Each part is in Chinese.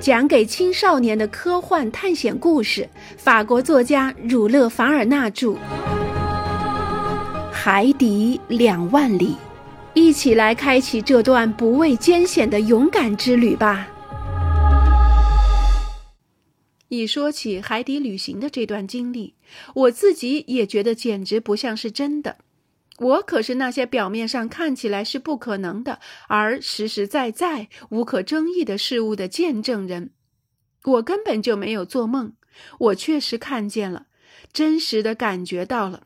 讲给青少年的科幻探险故事，法国作家儒勒·凡尔纳著，《海底两万里》，一起来开启这段不畏艰险的勇敢之旅吧。一说起海底旅行的这段经历，我自己也觉得简直不像是真的。我可是那些表面上看起来是不可能的，而实实在在无可争议的事物的见证人。我根本就没有做梦，我确实看见了，真实的感觉到了。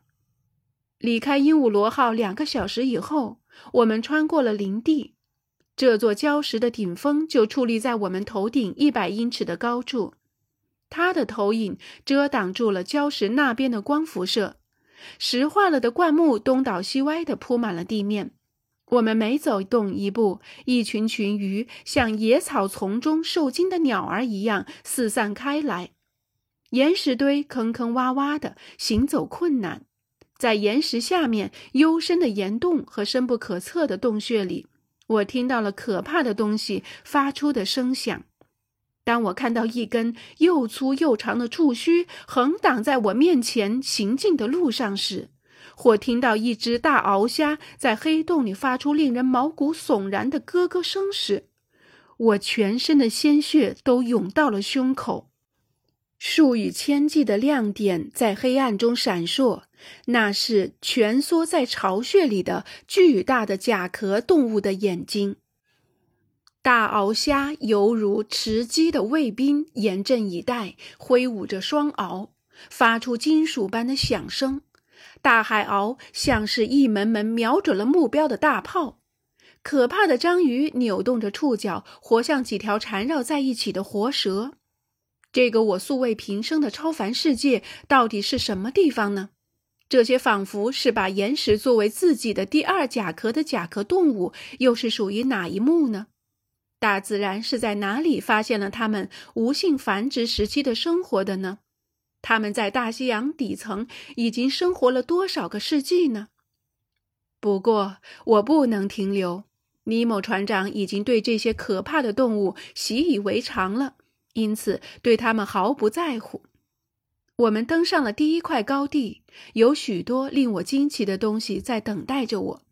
离开鹦鹉螺号两个小时以后，我们穿过了林地，这座礁石的顶峰就矗立在我们头顶一百英尺的高处，它的投影遮挡住了礁石那边的光辐射。石化了的灌木东倒西歪地铺满了地面，我们每走动一步，一群群鱼像野草丛中受惊的鸟儿一样四散开来。岩石堆坑坑洼洼的，行走困难。在岩石下面幽深的岩洞和深不可测的洞穴里，我听到了可怕的东西发出的声响。当我看到一根又粗又长的触须横挡在我面前行进的路上时，或听到一只大鳌虾在黑洞里发出令人毛骨悚然的咯咯声时，我全身的鲜血都涌到了胸口。数以千计的亮点在黑暗中闪烁，那是蜷缩在巢穴里的巨大的甲壳动物的眼睛。大鳌虾犹如持击的卫兵，严阵以待，挥舞着双鳌，发出金属般的响声。大海鳌像是一门门瞄准了目标的大炮。可怕的章鱼扭动着触角，活像几条缠绕在一起的活蛇。这个我素未平生的超凡世界，到底是什么地方呢？这些仿佛是把岩石作为自己的第二甲壳的甲壳动物，又是属于哪一目呢？大自然是在哪里发现了它们无性繁殖时期的生活的呢？它们在大西洋底层已经生活了多少个世纪呢？不过我不能停留。尼莫船长已经对这些可怕的动物习以为常了，因此对他们毫不在乎。我们登上了第一块高地，有许多令我惊奇的东西在等待着我。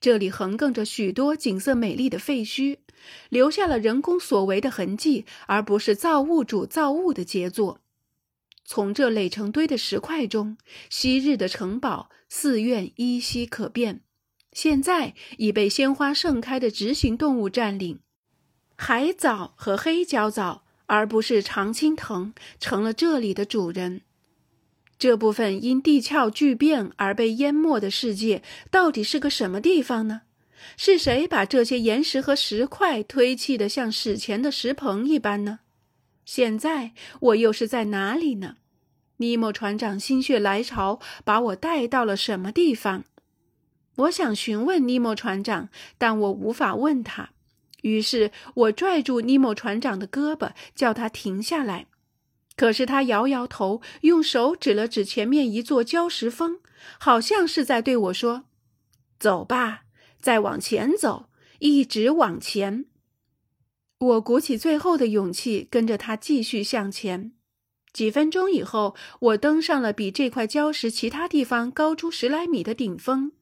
这里横亘着许多景色美丽的废墟，留下了人工所为的痕迹，而不是造物主造物的杰作。从这垒成堆的石块中，昔日的城堡、寺院依稀可辨，现在已被鲜花盛开的直行动物占领。海藻和黑胶藻，而不是常青藤，成了这里的主人。这部分因地壳巨变而被淹没的世界，到底是个什么地方呢？是谁把这些岩石和石块推砌的像史前的石棚一般呢？现在我又是在哪里呢？尼莫船长心血来潮把我带到了什么地方？我想询问尼莫船长，但我无法问他。于是我拽住尼莫船长的胳膊，叫他停下来。可是他摇摇头，用手指了指前面一座礁石峰，好像是在对我说：“走吧，再往前走，一直往前。”我鼓起最后的勇气，跟着他继续向前。几分钟以后，我登上了比这块礁石其他地方高出十来米的顶峰。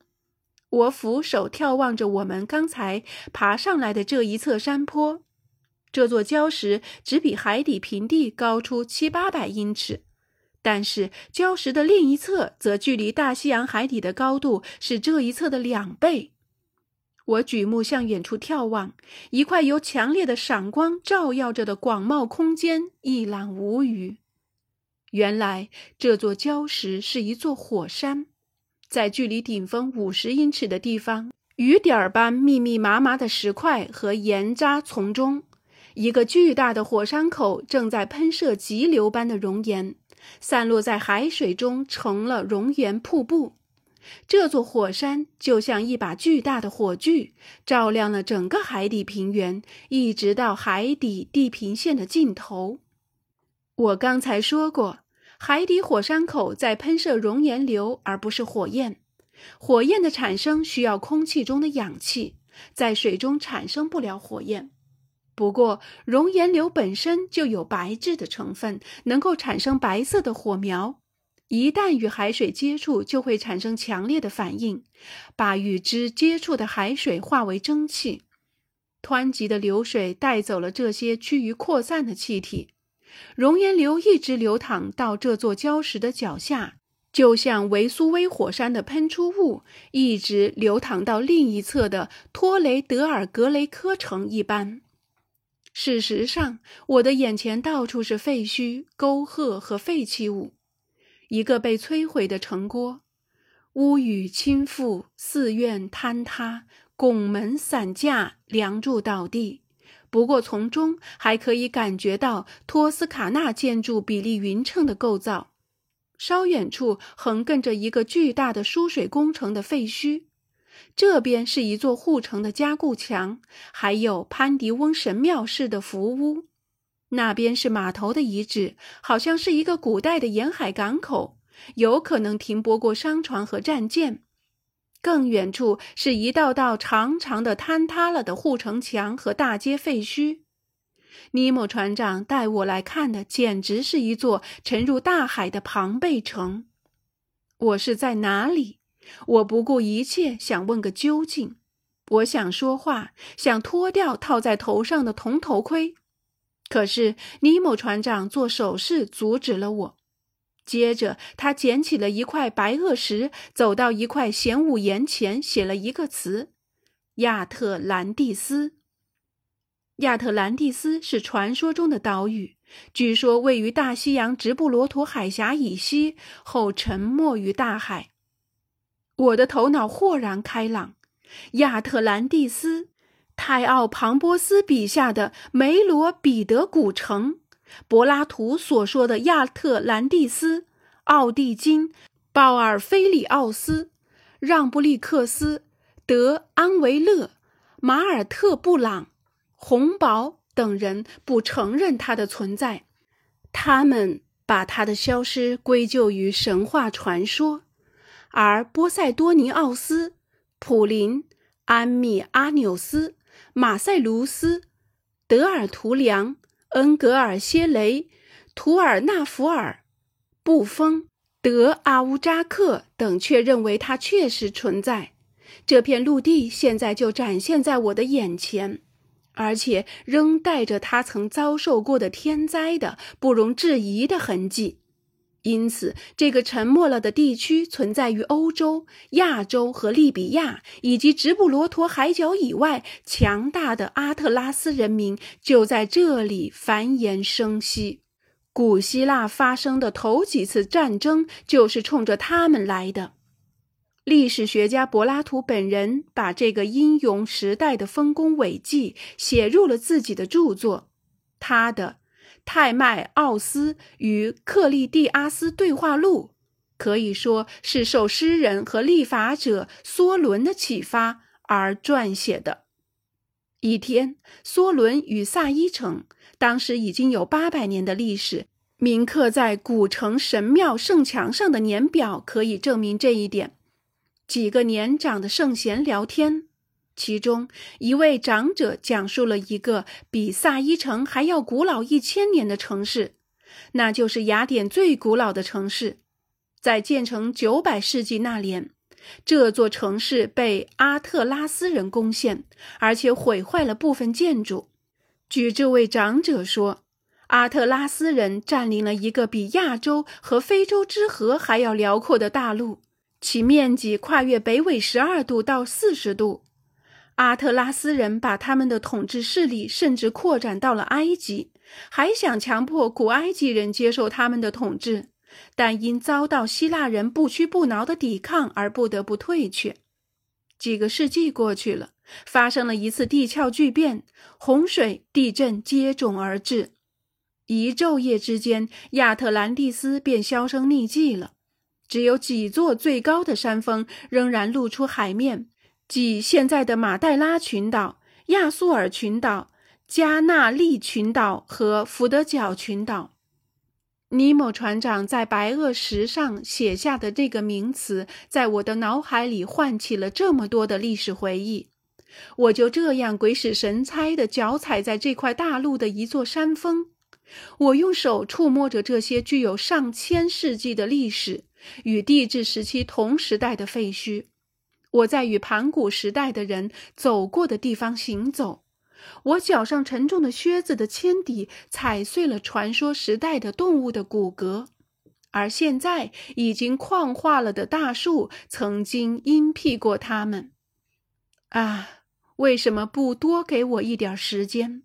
我俯首眺望着我们刚才爬上来的这一侧山坡。这座礁石只比海底平地高出七八百英尺，但是礁石的另一侧则距离大西洋海底的高度是这一侧的两倍。我举目向远处眺望，一块由强烈的闪光照耀着的广袤空间一览无余。原来这座礁石是一座火山，在距离顶峰五十英尺的地方，雨点儿般密密麻麻的石块和岩渣丛中。一个巨大的火山口正在喷射急流般的熔岩，散落在海水中，成了熔岩瀑布。这座火山就像一把巨大的火炬，照亮了整个海底平原，一直到海底地平线的尽头。我刚才说过，海底火山口在喷射熔岩流，而不是火焰。火焰的产生需要空气中的氧气，在水中产生不了火焰。不过，熔岩流本身就有白质的成分，能够产生白色的火苗。一旦与海水接触，就会产生强烈的反应，把与之接触的海水化为蒸汽。湍急的流水带走了这些趋于扩散的气体，熔岩流一直流淌到这座礁石的脚下，就像维苏威火山的喷出物一直流淌到另一侧的托雷德尔格雷科城一般。事实上，我的眼前到处是废墟、沟壑和废弃物。一个被摧毁的城郭，屋宇倾覆，寺院坍塌，拱门散架，梁柱倒地。不过，从中还可以感觉到托斯卡纳建筑比例匀称的构造。稍远处横亘着一个巨大的输水工程的废墟，这边是一座护城的加固墙，还有潘迪翁神庙式的浮屋。那边是码头的遗址，好像是一个古代的沿海港口，有可能停泊过商船和战舰。更远处是一道道长长的坍塌了的护城墙和大街废墟。尼莫船长带我来看的，简直是一座沉入大海的庞贝城。我是在哪里？我不顾一切想问个究竟。我想说话，想脱掉套在头上的铜头盔。可是尼莫船长做手势阻止了我。接着，他捡起了一块白垩石，走到一块玄武岩前，写了一个词：“亚特兰蒂斯。”亚特兰蒂斯是传说中的岛屿，据说位于大西洋直布罗陀海峡以西，后沉没于大海。我的头脑豁然开朗，亚特兰蒂斯。泰奥庞波斯笔下的梅罗彼得古城，柏拉图所说的亚特兰蒂斯，奥地金、鲍尔菲里奥斯、让布利克斯、德安维勒、马尔特布朗、洪堡等人不承认他的存在，他们把他的消失归咎于神话传说，而波塞多尼奥斯、普林、安米阿纽斯。马塞卢斯、德尔图良、恩格尔歇雷、图尔纳福尔、布丰、德阿乌扎克等却认为它确实存在。这片陆地现在就展现在我的眼前，而且仍带着他曾遭受过的天灾的不容置疑的痕迹。因此，这个沉没了的地区存在于欧洲、亚洲和利比亚以及直布罗陀海角以外。强大的阿特拉斯人民就在这里繁衍生息。古希腊发生的头几次战争就是冲着他们来的。历史学家柏拉图本人把这个英勇时代的丰功伟绩写入了自己的著作，他的。泰迈奥斯与克利蒂阿斯对话录可以说是受诗人和立法者梭伦的启发而撰写的。一天，梭伦与萨伊城当时已经有八百年的历史，铭刻在古城神庙圣墙上的年表可以证明这一点。几个年长的圣贤聊天。其中一位长者讲述了一个比萨伊城还要古老一千年的城市，那就是雅典最古老的城市。在建成九百世纪那年，这座城市被阿特拉斯人攻陷，而且毁坏了部分建筑。据这位长者说，阿特拉斯人占领了一个比亚洲和非洲之河还要辽阔的大陆，其面积跨越北纬十二度到四十度。阿特拉斯人把他们的统治势力甚至扩展到了埃及，还想强迫古埃及人接受他们的统治，但因遭到希腊人不屈不挠的抵抗而不得不退却。几个世纪过去了，发生了一次地壳巨变，洪水、地震接踵而至，一昼夜之间，亚特兰蒂斯便销声匿迹了，只有几座最高的山峰仍然露出海面。即现在的马代拉群岛、亚速尔群岛、加纳利群岛和福德角群岛。尼莫船长在白垩石上写下的这个名词，在我的脑海里唤起了这么多的历史回忆。我就这样鬼使神差地脚踩在这块大陆的一座山峰，我用手触摸着这些具有上千世纪的历史与地质时期同时代的废墟。我在与盘古时代的人走过的地方行走，我脚上沉重的靴子的铅底踩碎了传说时代的动物的骨骼，而现在已经矿化了的大树曾经荫庇过它们。啊！为什么不多给我一点时间？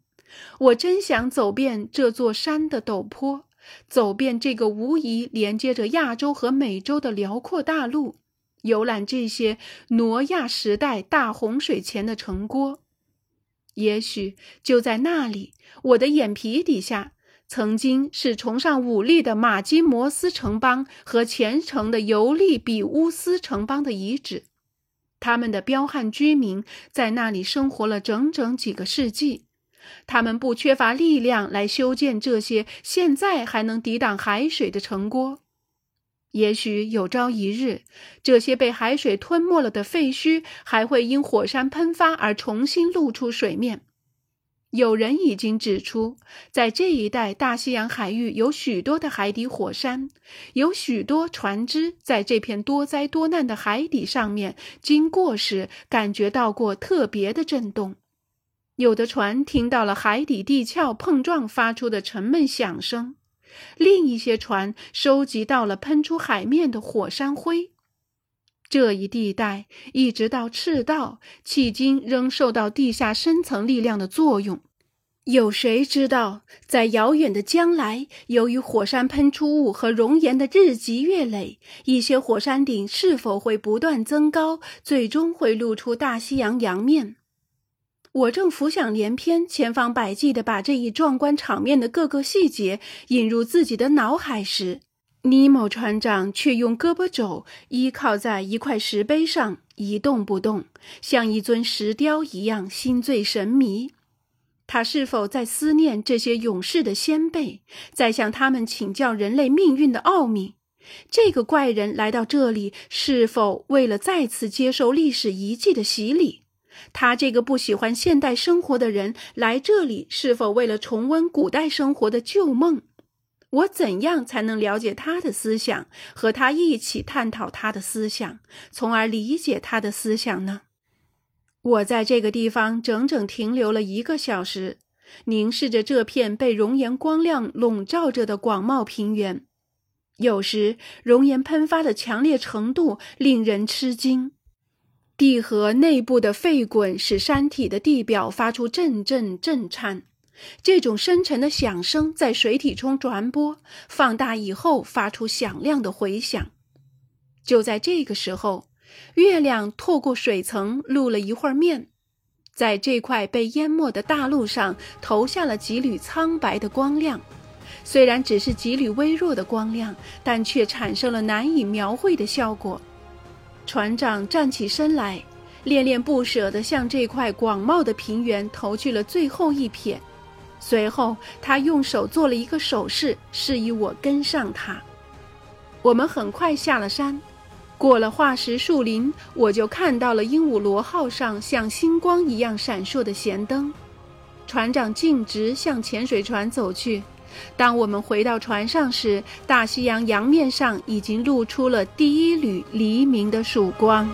我真想走遍这座山的陡坡，走遍这个无疑连接着亚洲和美洲的辽阔大陆，游览这些挪亚时代大洪水前的城郭。也许就在那里，我的眼皮底下，曾经是崇尚武力的马基摩斯城邦和虔诚的尤利比乌斯城邦的遗址。他们的彪悍居民在那里生活了整整几个世纪，他们不缺乏力量来修建这些现在还能抵挡海水的城郭。也许有朝一日，这些被海水吞没了的废墟还会因火山喷发而重新露出水面。有人已经指出，在这一带大西洋海域有许多的海底火山，有许多船只在这片多灾多难的海底上面经过时，感觉到过特别的震动。有的船听到了海底地壳碰撞发出的沉闷响声，另一些船收集到了喷出海面的火山灰。这一地带一直到赤道，迄今仍受到地下深层力量的作用。有谁知道，在遥远的将来，由于火山喷出物和熔岩的日积月累，一些火山顶是否会不断增高，最终会露出大西洋洋面？我正浮想联翩，千方百计地把这一壮观场面的各个细节引入自己的脑海时，尼莫船长却用胳膊肘依靠在一块石碑上一动不动，像一尊石雕一样心醉神迷。他是否在思念这些勇士的先辈，在向他们请教人类命运的奥秘？这个怪人来到这里，是否为了再次接受历史遗迹的洗礼？他这个不喜欢现代生活的人来这里，是否为了重温古代生活的旧梦？我怎样才能了解他的思想，和他一起探讨他的思想，从而理解他的思想呢？我在这个地方整整停留了一个小时，凝视着这片被熔岩光亮笼罩着的广袤平原。有时，熔岩喷发的强烈程度令人吃惊，地核内部的沸滚使山体的地表发出阵阵震颤。这种深沉的响声在水体中传播，放大以后发出响亮的回响。就在这个时候，月亮透过水层露了一会儿面，在这块被淹没的大陆上投下了几缕苍白的光亮。虽然只是几缕微弱的光亮，但却产生了难以描绘的效果。船长站起身来，恋恋不舍地向这块广袤的平原投去了最后一瞥。随后，他用手做了一个手势，示意我跟上他。我们很快下了山，过了化石树林，我就看到了鹦鹉螺号上像星光一样闪烁的舷灯。船长径直向潜水船走去。当我们回到船上时，大西洋洋面上已经露出了第一缕黎明的曙光。